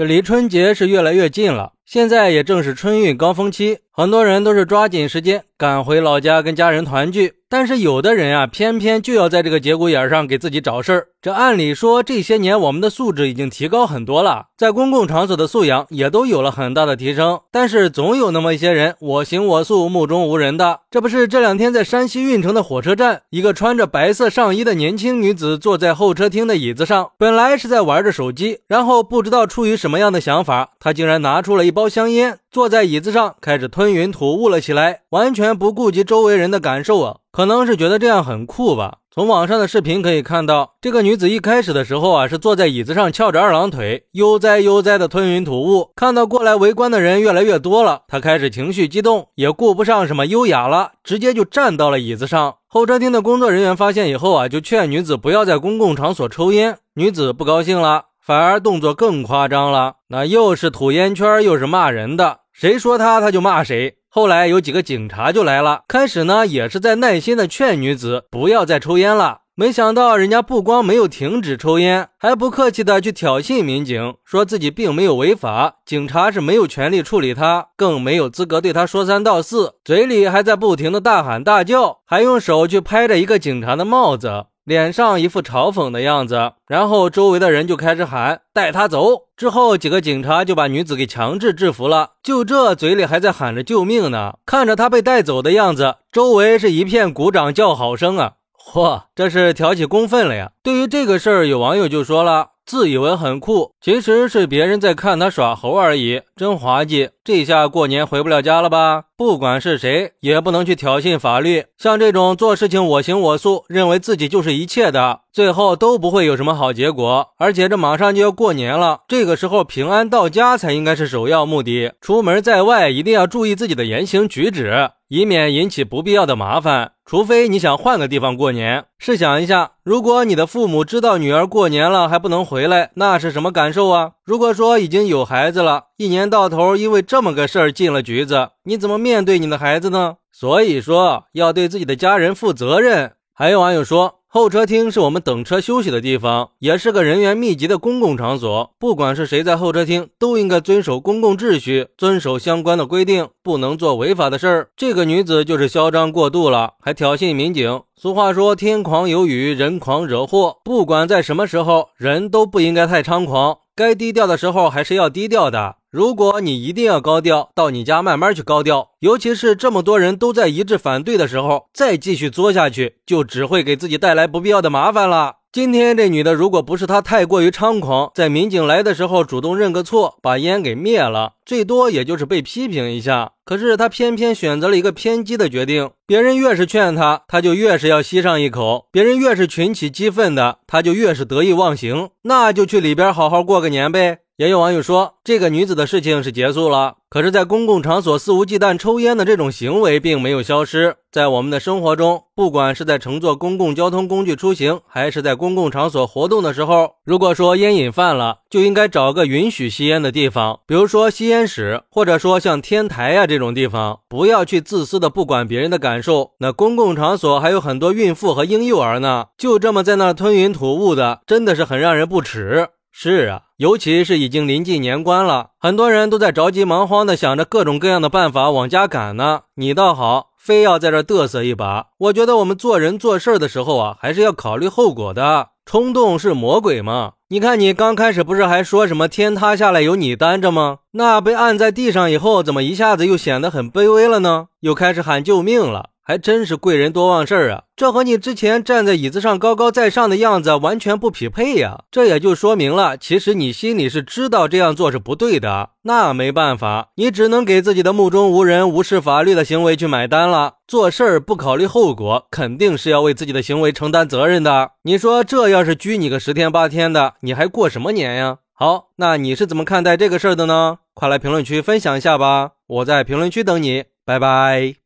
这离春节是越来越近了，现在也正是春运高峰期，很多人都是抓紧时间赶回老家跟家人团聚。但是有的人啊，偏偏就要在这个节骨眼上给自己找事儿。这按理说这些年我们的素质已经提高很多了，在公共场所的素养也都有了很大的提升。但是总有那么一些人我行我素、目中无人的。这不是这两天在山西运城的火车站，一个穿着白色上衣的年轻女子坐在候车厅的椅子上，本来是在玩着手机，然后不知道出于什什么样的想法，她竟然拿出了一包香烟，坐在椅子上开始吞云吐雾了起来，完全不顾及周围人的感受啊。可能是觉得这样很酷吧。从网上的视频可以看到，这个女子一开始的时候啊，是坐在椅子上翘着二郎腿，悠哉悠哉的吞云吐雾。看到过来围观的人越来越多了，她开始情绪激动，也顾不上什么优雅了，直接就站到了椅子上。候车厅的工作人员发现以后啊，就劝女子不要在公共场所抽烟。女子不高兴了，反而动作更夸张了，那又是吐烟圈，又是骂人的，谁说他他就骂谁。后来有几个警察就来了，开始呢也是在耐心的劝女子不要再抽烟了。没想到人家不光没有停止抽烟，还不客气的去挑衅民警，说自己并没有违法，警察是没有权利处理他，更没有资格对他说三道四，嘴里还在不停的大喊大叫，还用手去拍着一个警察的帽子。脸上一副嘲讽的样子，然后周围的人就开始喊带他走。之后几个警察就把女子给强制制服了。就这嘴里还在喊着救命呢，看着他被带走的样子，周围是一片鼓掌叫好声啊！嚯，这是挑起公愤了呀！对于这个事儿，有网友就说了。自以为很酷，其实是别人在看他耍猴而已，真滑稽！这下过年回不了家了吧？不管是谁，也不能去挑衅法律。像这种做事情我行我素，认为自己就是一切的，最后都不会有什么好结果。而且这马上就要过年了，这个时候平安到家才应该是首要目的。出门在外一定要注意自己的言行举止。以免引起不必要的麻烦，除非你想换个地方过年。试想一下，如果你的父母知道女儿过年了还不能回来，那是什么感受啊？如果说已经有孩子了，一年到头因为这么个事儿进了局子，你怎么面对你的孩子呢？所以说，要对自己的家人负责任。还有网友说。候车厅是我们等车休息的地方，也是个人员密集的公共场所。不管是谁在候车厅，都应该遵守公共秩序，遵守相关的规定，不能做违法的事儿。这个女子就是嚣张过度了，还挑衅民警。俗话说：“天狂有雨，人狂惹祸。”不管在什么时候，人都不应该太猖狂，该低调的时候还是要低调的。如果你一定要高调，到你家慢慢去高调。尤其是这么多人都在一致反对的时候，再继续作下去，就只会给自己带来不必要的麻烦了。今天这女的，如果不是她太过于猖狂，在民警来的时候主动认个错，把烟给灭了，最多也就是被批评一下。可是她偏偏选择了一个偏激的决定，别人越是劝她，她就越是要吸上一口；别人越是群起激愤的，她就越是得意忘形。那就去里边好好过个年呗。也有网友说，这个女子的事情是结束了，可是，在公共场所肆无忌惮抽烟的这种行为并没有消失。在我们的生活中，不管是在乘坐公共交通工具出行，还是在公共场所活动的时候，如果说烟瘾犯了，就应该找个允许吸烟的地方，比如说吸烟室，或者说像天台呀这种地方，不要去自私的不管别人的感受。那公共场所还有很多孕妇和婴幼儿呢，就这么在那吞云吐雾的，真的是很让人不齿。是啊，尤其是已经临近年关了，很多人都在着急忙慌的想着各种各样的办法往家赶呢。你倒好，非要在这嘚瑟一把。我觉得我们做人做事的时候啊，还是要考虑后果的。冲动是魔鬼吗？你看你刚开始不是还说什么天塌下来有你担着吗？那被按在地上以后，怎么一下子又显得很卑微了呢？又开始喊救命了。还真是贵人多忘事儿啊！这和你之前站在椅子上高高在上的样子完全不匹配呀！这也就说明了，其实你心里是知道这样做是不对的。那没办法，你只能给自己的目中无人、无视法律的行为去买单了。做事儿不考虑后果，肯定是要为自己的行为承担责任的。你说这要是拘你个十天八天的，你还过什么年呀？好，那你是怎么看待这个事儿的呢？快来评论区分享一下吧！我在评论区等你，拜拜。